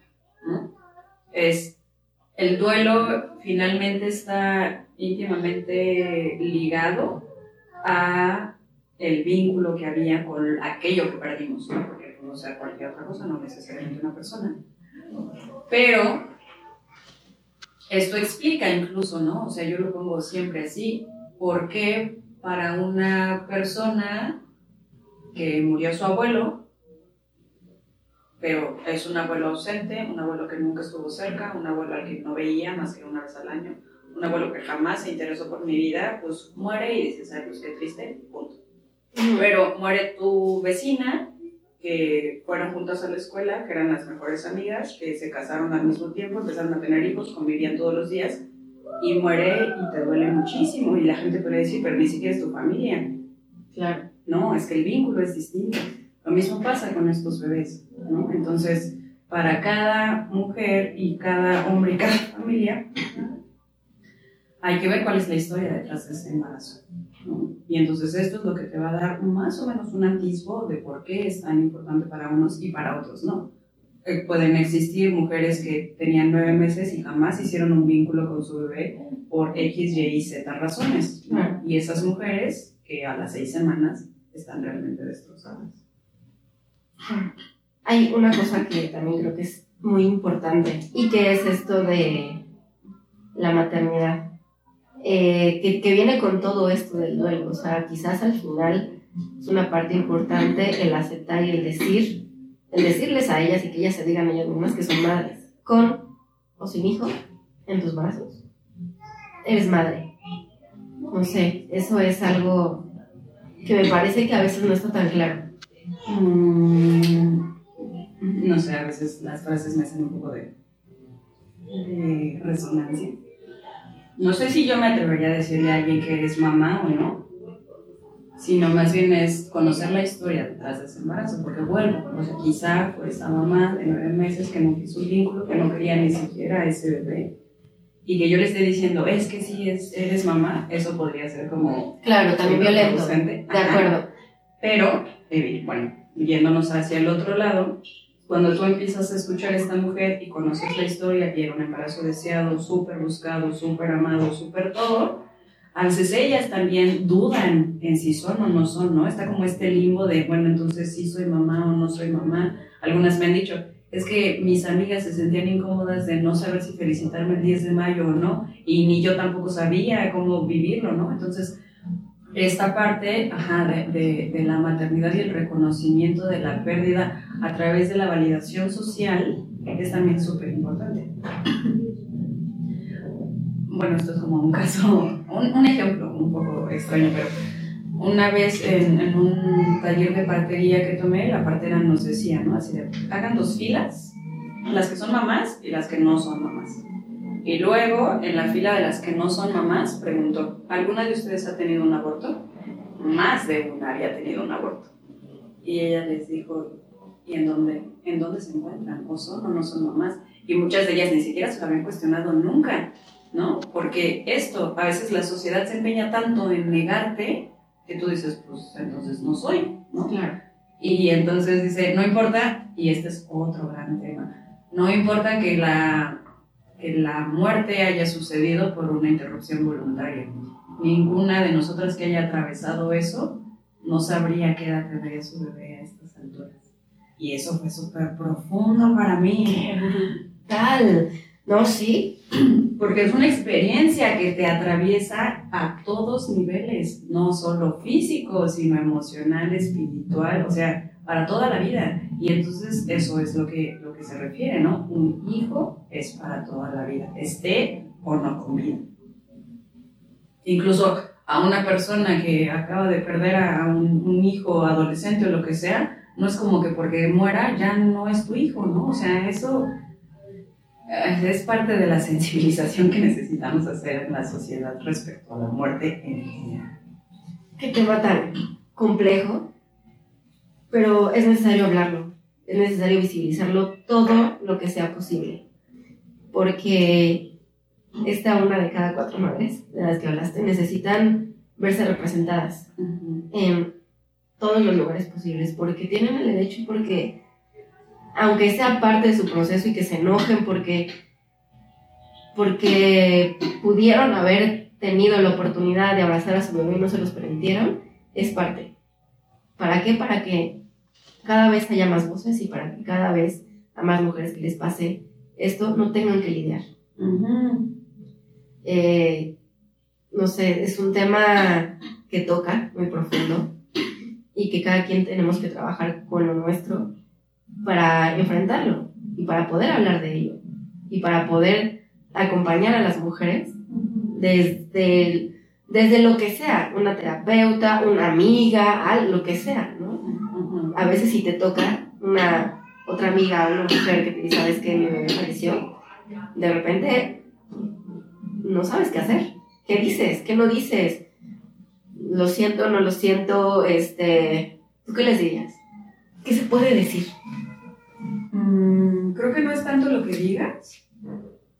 Es, el duelo finalmente está íntimamente ligado a el vínculo que había con aquello que perdimos, ¿no? porque no sea cualquier otra cosa, no necesariamente una persona. Pero esto explica incluso, ¿no? O sea, yo lo pongo siempre así, porque para una persona que murió su abuelo, pero es un abuelo ausente, un abuelo que nunca estuvo cerca, un abuelo al que no veía más que una vez al año, un abuelo que jamás se interesó por mi vida, pues muere y dices, ay, pues qué triste, punto. Pero muere tu vecina, que fueron juntas a la escuela, que eran las mejores amigas, que se casaron al mismo tiempo, empezaron a tener hijos, convivían todos los días, y muere y te duele muchísimo. Y la gente puede decir, pero ni siquiera es tu familia. Claro. No, es que el vínculo es distinto. Lo mismo pasa con estos bebés, ¿no? Entonces, para cada mujer y cada hombre y cada familia, hay que ver cuál es la historia detrás de ese embarazo. Y entonces esto es lo que te va a dar más o menos un atisbo de por qué es tan importante para unos y para otros no. Eh, pueden existir mujeres que tenían nueve meses y jamás hicieron un vínculo con su bebé por X, Y y Z razones. Y esas mujeres que a las seis semanas están realmente destrozadas. Hay una cosa que también creo que es muy importante y que es esto de la maternidad eh, que, viene con todo esto del duelo. O sea, quizás al final es una parte importante el aceptar y el decir, el decirles a ellas y que ellas se digan a ellas mismas que son madres, con o sin hijo, en tus brazos. Eres madre. No sé, eso es algo que me parece que a veces no está tan claro. Mm, no sé, a veces las frases me hacen un poco de de resonancia. No sé si yo me atrevería a decirle a alguien que es mamá o no, sino más bien es conocer la historia detrás de ese embarazo, porque vuelvo, o sea, quizá fue esa mamá de nueve meses que no quiso un vínculo, que no quería ni siquiera a ese bebé, y que yo le esté diciendo, es que si es, eres mamá, eso podría ser como... Claro, también violento. De acuerdo. Pero, bueno, yéndonos hacia el otro lado, cuando tú empiezas a escuchar a esta mujer y conoces la historia y era un embarazo deseado, súper buscado, súper amado, súper todo, a veces ellas también dudan en si son o no son, ¿no? Está como este limbo de, bueno, entonces sí soy mamá o no soy mamá. Algunas me han dicho, es que mis amigas se sentían incómodas de no saber si felicitarme el 10 de mayo o no, y ni yo tampoco sabía cómo vivirlo, ¿no? Entonces, esta parte ajá, de, de, la maternidad y el reconocimiento de la pérdida a través de la validación social es también súper importante. Bueno, esto es como un caso, un, un, ejemplo un poco extraño, pero una vez en, en, un taller de partería que tomé, la partera nos decía, ¿no? Así de, hagan dos filas, las que son mamás y las que no son mamás. Y luego, en la fila de las que no son mamás, preguntó, ¿alguna de ustedes ha tenido un aborto? Más de una había tenido un aborto. Y ella les dijo, ¿y en dónde, en dónde se encuentran? ¿O son o no son mamás? Y muchas de ellas ni siquiera se lo habían cuestionado nunca, ¿no? Porque esto, a veces la sociedad se empeña tanto en negarte que tú dices, pues entonces no soy, ¿no? Claro. Y entonces dice, no importa, y este es otro gran tema, no importa que la que la muerte haya sucedido por una interrupción voluntaria. Ninguna de nosotras que haya atravesado eso no sabría qué edad tendría su bebé a estas alturas. Y eso fue súper profundo para mí. Tal, ¿no? Sí. Porque es una experiencia que te atraviesa a todos niveles, no solo físico, sino emocional, espiritual, o sea, para toda la vida. Y entonces eso es lo que, lo que se refiere, ¿no? Un hijo es para toda la vida, esté o no con vida. Incluso a una persona que acaba de perder a un, un, hijo adolescente o lo que sea, no es como que porque muera ya no es tu hijo, ¿no? O sea, eso eh, es parte de la sensibilización que necesitamos hacer en la sociedad respecto a la muerte en general. Qué tema tan complejo, pero es necesario hablarlo es necesario visibilizarlo todo lo que sea posible. Porque esta una de cada cuatro madres de las que hablaste necesitan verse representadas en todos los lugares posibles, porque tienen el derecho y porque, aunque sea parte de su proceso y que se enojen porque, porque pudieron haber tenido la oportunidad de abrazar a su bebé y no se los permitieron, es parte. ¿Para qué? Para que cada vez haya más voces y para que cada vez a más mujeres que les pase esto no tengan que lidiar. Eh, no sé, es un tema que toca muy profundo y que cada quien tenemos que trabajar con lo nuestro para enfrentarlo y para poder hablar de ello y para poder acompañar a las mujeres desde, desde lo que sea, una terapeuta, una amiga, lo que sea, ¿no? A veces si te toca una otra amiga, una mujer que te dice, ¿sabes que mi bebé falleció? De repente no sabes qué hacer. ¿Qué dices? ¿Qué no dices? Lo siento, no lo siento, este... ¿Tú qué les dirías? ¿Qué se puede decir? Mm, creo que no es tanto lo que digas,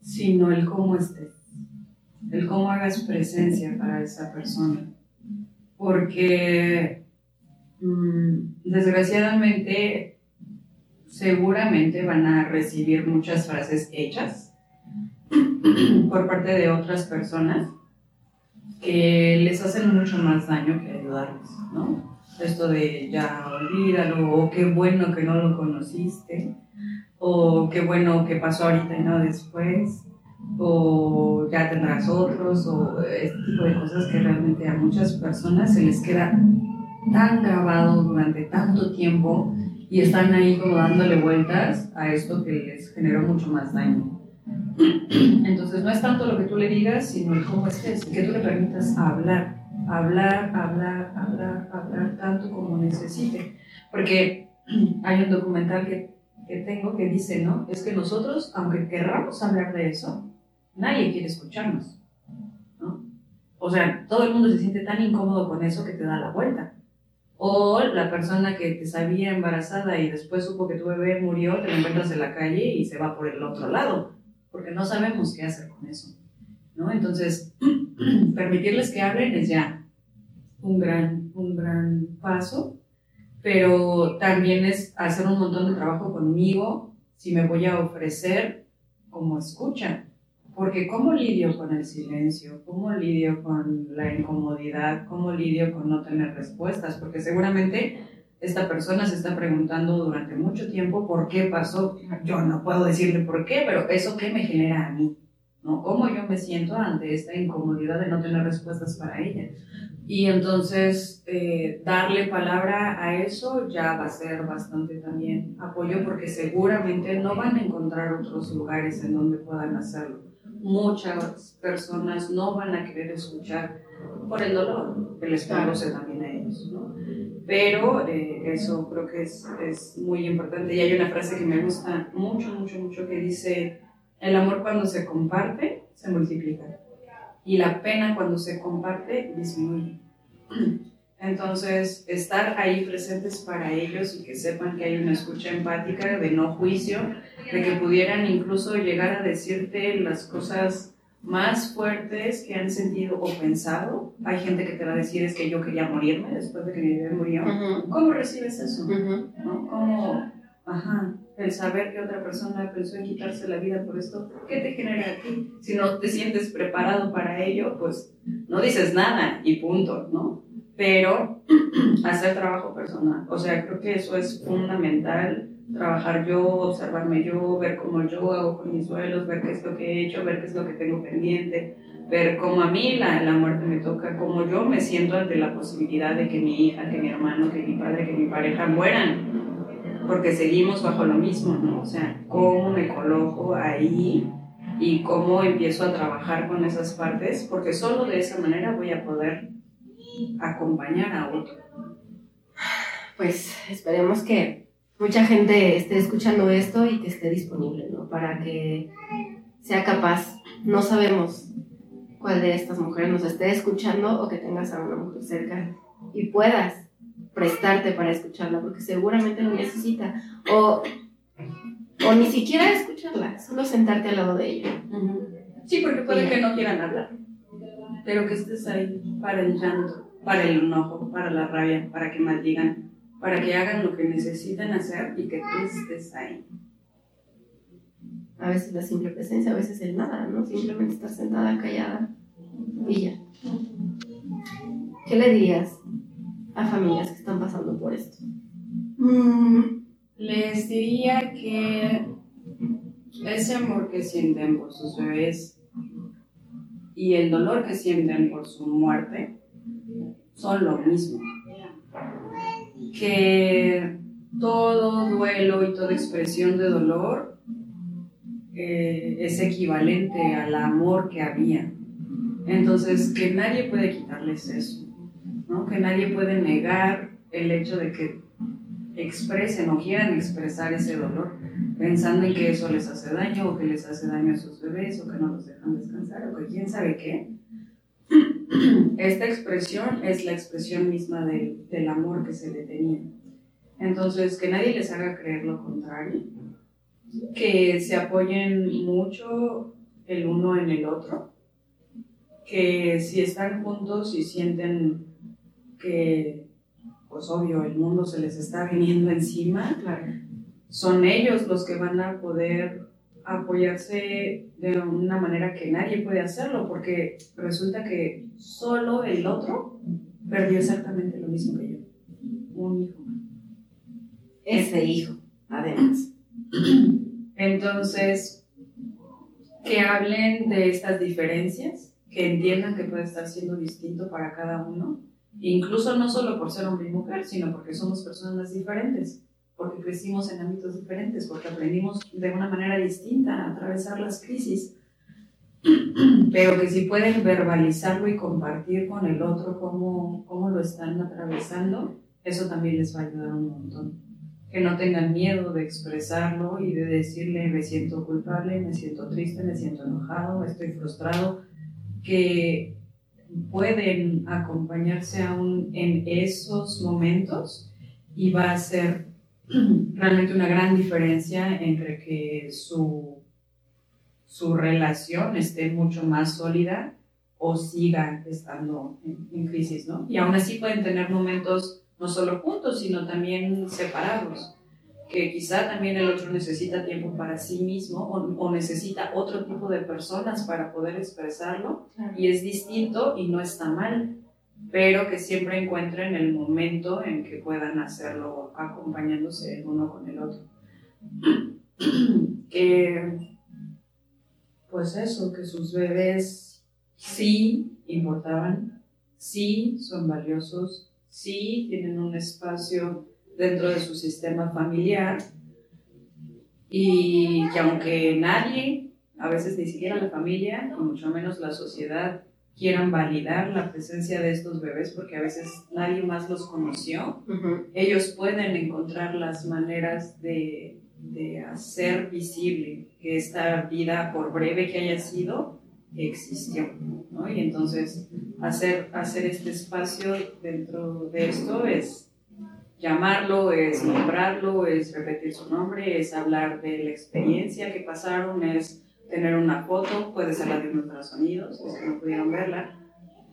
sino el cómo estés. El cómo hagas presencia para esa persona. Porque desgraciadamente, seguramente van a recibir muchas frases hechas por parte de otras personas que les hacen mucho más daño que ayudarles, ¿no? Esto de ya olvídalo, o qué bueno que no lo conociste, o qué bueno que pasó ahorita y no después, o ya tendrás otros, o este tipo de cosas que realmente a muchas personas se les queda tan grabado durante tanto tiempo y están ahí como dándole vueltas a esto que les generó mucho más daño. Entonces no es tanto lo que tú le digas, sino el cómo estés, que tú le permitas hablar, hablar, hablar, hablar, hablar tanto como necesite. Porque hay un documental que que tengo que dice, ¿no? Es que nosotros, aunque querramos hablar de eso, nadie quiere escucharnos, ¿no? O sea, todo el mundo se siente tan incómodo con eso que te da la vuelta. O la persona que te sabía embarazada y después supo que tu bebé murió, te lo encuentras en la calle y se va por el otro lado, porque no sabemos qué hacer con eso, ¿no? Entonces, permitirles que hablen es ya un gran, un gran paso, pero también es hacer un montón de trabajo conmigo si me voy a ofrecer como escucha. Porque ¿cómo lidio con el silencio? ¿Cómo lidio con la incomodidad? ¿Cómo lidio con no tener respuestas? Porque seguramente esta persona se está preguntando durante mucho tiempo por qué pasó. Yo no puedo decirle por qué, pero eso qué me genera a mí, ¿no? ¿Cómo yo me siento ante esta incomodidad de no tener respuestas para ella? Y entonces eh, darle palabra a eso ya va a ser bastante también apoyo porque seguramente no van a encontrar otros lugares en donde puedan hacerlo muchas personas no van a querer escuchar por el dolor que les produce también a ellos, ¿no? Pero eh, eso creo que es, es, muy importante y hay una frase que me gusta mucho, mucho, mucho que dice, el amor cuando se comparte se multiplica y la pena cuando se comparte disminuye. Entonces, estar ahí presentes para ellos y que sepan que hay una escucha empática de no juicio, de que pudieran incluso llegar a decirte las cosas más fuertes que han sentido o pensado. Hay gente que te va a decir es que yo quería morirme después de que mi bebé murió. ¿Cómo recibes eso? ¿No? ¿Cómo, ajá, el saber que otra persona pensó en quitarse la vida por esto, ¿qué te genera a ti? Si no te sientes preparado para ello, pues no dices nada y punto, ¿no? Pero hacer trabajo personal, o sea, creo que eso es fundamental trabajar yo, observarme yo, ver cómo yo hago con mis duelos, ver qué es lo que he hecho, ver qué es lo que tengo pendiente, ver cómo a mí la, la muerte me toca, cómo yo me siento ante la posibilidad de que mi hija, que mi hermano, que mi padre, que mi pareja mueran, porque seguimos bajo lo mismo, ¿no? O sea, cómo me coloco ahí y cómo empiezo a trabajar con esas partes, porque solo de esa manera voy a poder acompañar a otro. Pues esperemos que mucha gente esté escuchando esto y que esté disponible, ¿no? Para que sea capaz. No sabemos cuál de estas mujeres nos esté escuchando o que tengas a una mujer cerca y puedas prestarte para escucharla, porque seguramente lo necesita. O, o ni siquiera escucharla, solo sentarte al lado de ella. Sí, porque puede que no quieran hablar, pero que estés ahí para el llanto, para el enojo, para la rabia, para que maldigan, para que hagan lo que necesitan hacer y que tú estés ahí. A veces la simple presencia, a veces el nada, ¿no? Simplemente estar sentada, callada y ya. ¿Qué le dirías a familias que están pasando por esto? Mm, les diría que ese amor que sienten por sus bebés y el dolor que sienten por su muerte son lo mismo que todo duelo y toda expresión de dolor eh, es equivalente al amor que había. Entonces, que nadie puede quitarles eso, ¿no? que nadie puede negar el hecho de que expresen o quieran expresar ese dolor, pensando en que eso les hace daño o que les hace daño a sus bebés o que no los dejan descansar o que quién sabe qué. Esta expresión es la expresión misma del amor que se le tenía. Entonces, que nadie les haga creer lo contrario, que se apoyen mucho el uno en el otro, que si están juntos y sienten que, pues obvio, el mundo se les está viniendo encima, son ellos los que van a poder apoyarse de una manera que nadie puede hacerlo, porque resulta que solo el otro perdió exactamente lo mismo que yo, un hijo. Ese hijo, además. Entonces, que hablen de estas diferencias, que entiendan que puede estar siendo distinto para cada uno, incluso no solo por ser hombre y mujer, sino porque somos personas diferentes porque crecimos en ámbitos diferentes, porque aprendimos de una manera distinta a atravesar las crisis, pero que si pueden verbalizarlo y compartir con el otro cómo, cómo lo están atravesando, eso también les va a ayudar un montón. que no tengan miedo de expresarlo y de decirle me siento culpable, me siento triste, me siento enojado, estoy frustrado, que pueden acompañarse aún en esos momentos y va a ser realmente una gran diferencia entre que su, su relación esté mucho más sólida o siga estando en, en crisis, ¿no? Y aún así pueden tener momentos no solo juntos, sino también separados, que quizá también el otro necesita tiempo para sí mismo o, necesita otro tipo de personas para poder expresarlo y es distinto y no está mal, pero que siempre encuentren el momento en que puedan hacerlo acompañándose el uno con el otro. que, pues eso, que sus bebés sí importaban, sí son valiosos, sí tienen un espacio dentro de su sistema familiar y que aunque nadie, a veces ni siquiera la familia, y mucho menos la sociedad, quieran validar la presencia de estos bebés porque a veces nadie más los conoció, ellos pueden encontrar las maneras de, de hacer visible que esta vida, por breve que haya sido, existió. ¿no? Y entonces hacer, hacer este espacio dentro de esto es llamarlo, es nombrarlo, es repetir su nombre, es hablar de la experiencia que pasaron, es tener una foto, puede ser la de un ultrasonidos, es que no pudieron verla,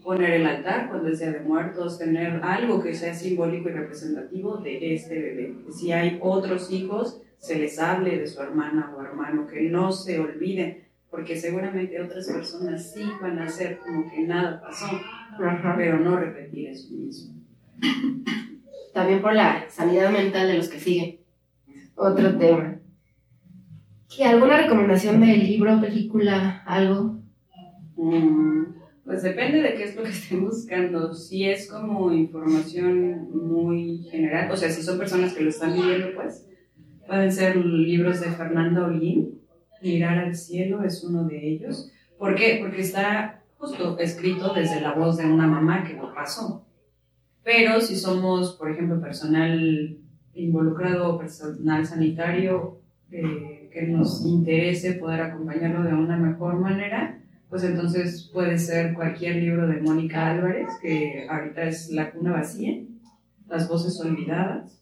poner el altar cuando es Día de Muertos, tener algo que sea simbólico y representativo de este bebé. Si hay otros hijos, se les hable de su hermana o hermano, que no se olviden porque seguramente otras personas sí van a hacer como que nada pasó, pero no repetir eso mismo. También por la sanidad mental de los que siguen. Otro tema. ¿Qué, ¿Alguna recomendación de libro, película, algo? Mm, pues depende de qué es lo que estén buscando. Si es como información muy general, o sea, si son personas que lo están viviendo, pues pueden ser libros de Fernanda Olguín Mirar al cielo es uno de ellos. ¿Por qué? Porque está justo escrito desde la voz de una mamá que lo pasó. Pero si somos, por ejemplo, personal involucrado personal sanitario eh, que nos interese poder acompañarlo de una mejor manera, pues entonces puede ser cualquier libro de Mónica Álvarez, que ahorita es La cuna vacía, Las voces olvidadas,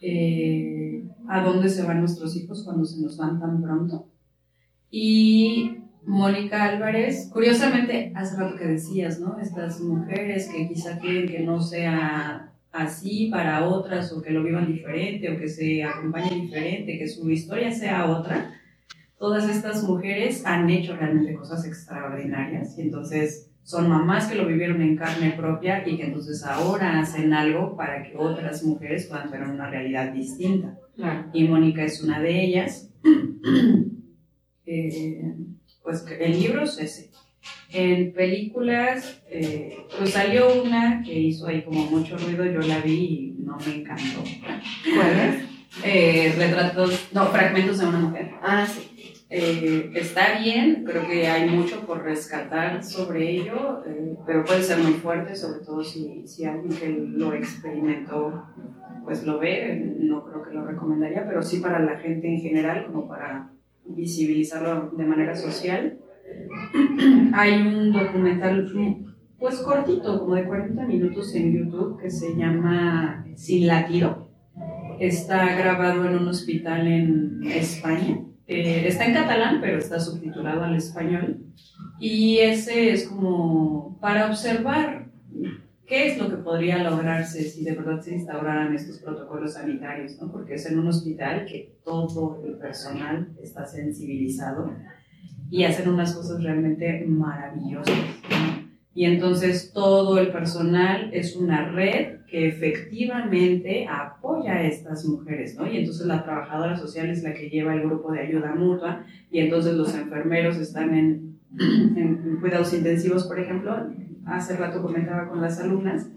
eh, a dónde se van nuestros hijos cuando se nos van tan pronto. Y Mónica Álvarez, curiosamente, hace rato que decías, ¿no? Estas mujeres que quizá quieren que no sea así para otras o que lo vivan diferente o que se acompañen diferente, que su historia sea otra. Todas estas mujeres han hecho realmente cosas extraordinarias y entonces son mamás que lo vivieron en carne propia y que entonces ahora hacen algo para que otras mujeres puedan tener una realidad distinta. Y Mónica es una de ellas. Eh, pues el libro es ese. En películas, eh, pues salió una que hizo ahí como mucho ruido, yo la vi y no me encantó. ¿Cuál es? Eh, retratos, no, fragmentos de una mujer. Ah, sí. Eh, está bien, creo que hay mucho por rescatar sobre ello, eh, pero puede ser muy fuerte, sobre todo si, si alguien que lo experimentó pues lo ve, no creo que lo recomendaría, pero sí para la gente en general, como para visibilizarlo de manera social. hay un documental pues cortito, como de 40 minutos en YouTube, que se llama Sin Latido. Está grabado en un hospital en España eh, está en catalán, pero está subtitulado al español. Y ese es como para observar qué es lo que podría lograrse si de verdad se instauraran estos protocolos sanitarios, ¿no? Porque es en un hospital que todo el personal está sensibilizado y hacen unas cosas realmente maravillosas. Y entonces todo el personal es una red que efectivamente apoya a estas mujeres, ¿no? Y entonces la trabajadora social es la que lleva el grupo de ayuda mutua y entonces los enfermeros están en, en cuidados intensivos, por ejemplo. Hace rato comentaba con las alumnas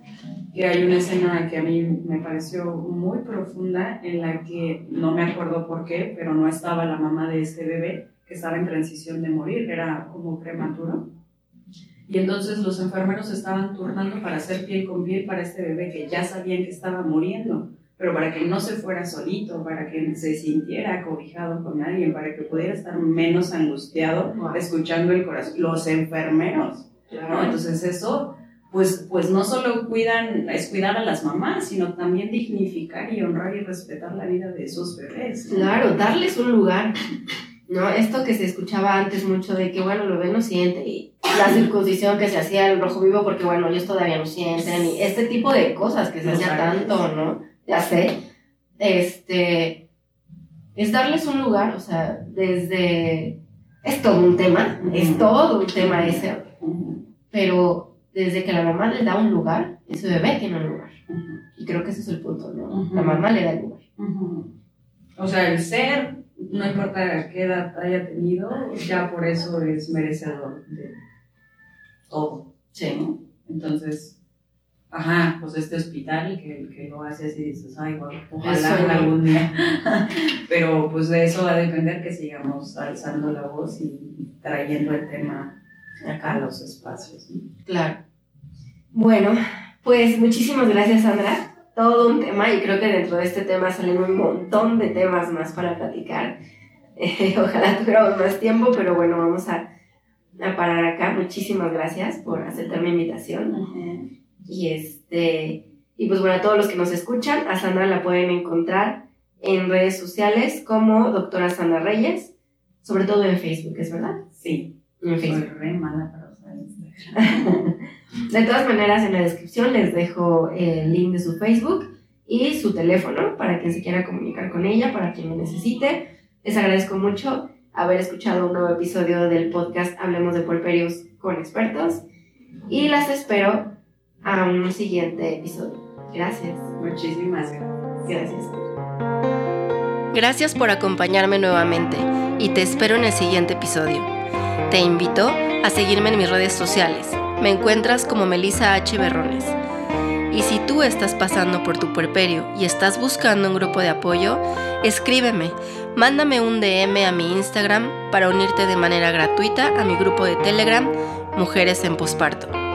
que hay una escena que a mí me pareció muy profunda en la que no me acuerdo por qué, pero no estaba la mamá de este bebé que estaba en transición de morir, era como prematuro y entonces los enfermeros estaban turnando para hacer piel con piel para este bebé que ya sabían que estaba muriendo. pero para que no se fuera solito, para que se sintiera acobijado con alguien, para que pudiera estar menos angustiado Wow. escuchando el corazón. Los enfermeros, ¿no? Entonces eso, pues, pues no solo cuidan, es cuidar a las mamás, sino también dignificar y honrar y respetar la vida de esos bebés. ¿no? Claro, darles un lugar. ¿No? Esto que se escuchaba antes mucho de que, bueno, el bebé no siente y la circuncisión que se hacía el rojo vivo porque, bueno, ellos todavía no sienten y este tipo de cosas que se Los hacía tanto, ¿no? Ya sé. Este, es darles un lugar, o sea, desde, es todo un tema, es todo un tema ese, pero desde que la mamá le da un lugar, ese bebé tiene un lugar. Y creo que ese es el punto, ¿no? La mamá le da el lugar. O sea, el ser, no importa qué edad haya tenido, ya por eso es merecedor de todo. Sí. ¿no? Entonces, ajá, pues este hospital que, que lo hace así, dices, ay, bueno, ojalá algún día. Pero pues de eso va a depender que sigamos alzando la voz y trayendo el tema acá a los espacios. ¿no? Claro. Bueno, pues muchísimas gracias, Sandra. Todo un tema y creo que dentro de este tema salen un montón de temas más para platicar. Eh, ojalá tuviéramos más tiempo, pero bueno, vamos a, a parar acá. Muchísimas gracias por aceptar mi invitación. Y este y pues bueno, a todos los que nos escuchan, a Sandra la pueden encontrar en redes sociales como doctora Sandra Reyes, sobre todo en Facebook, ¿es verdad? Sí, En soy Facebook. re mala para usar Instagram. De todas maneras, en la descripción les dejo el link de su Facebook y su teléfono para quien se quiera comunicar con ella, para quien lo necesite. Les agradezco mucho haber escuchado un nuevo episodio del podcast Hablemos de Puerperios con expertos y las espero a un siguiente episodio. Gracias. Muchísimas gracias. Gracias. Gracias por acompañarme nuevamente y te espero en el siguiente episodio. Te invito a seguirme en mis redes sociales. Me encuentras como Melissa H. Berrones. Y si tú estás pasando por tu puerperio y estás buscando un grupo de apoyo, escríbeme, mándame un DM a mi Instagram para unirte de manera gratuita a mi grupo de Telegram Mujeres en Posparto.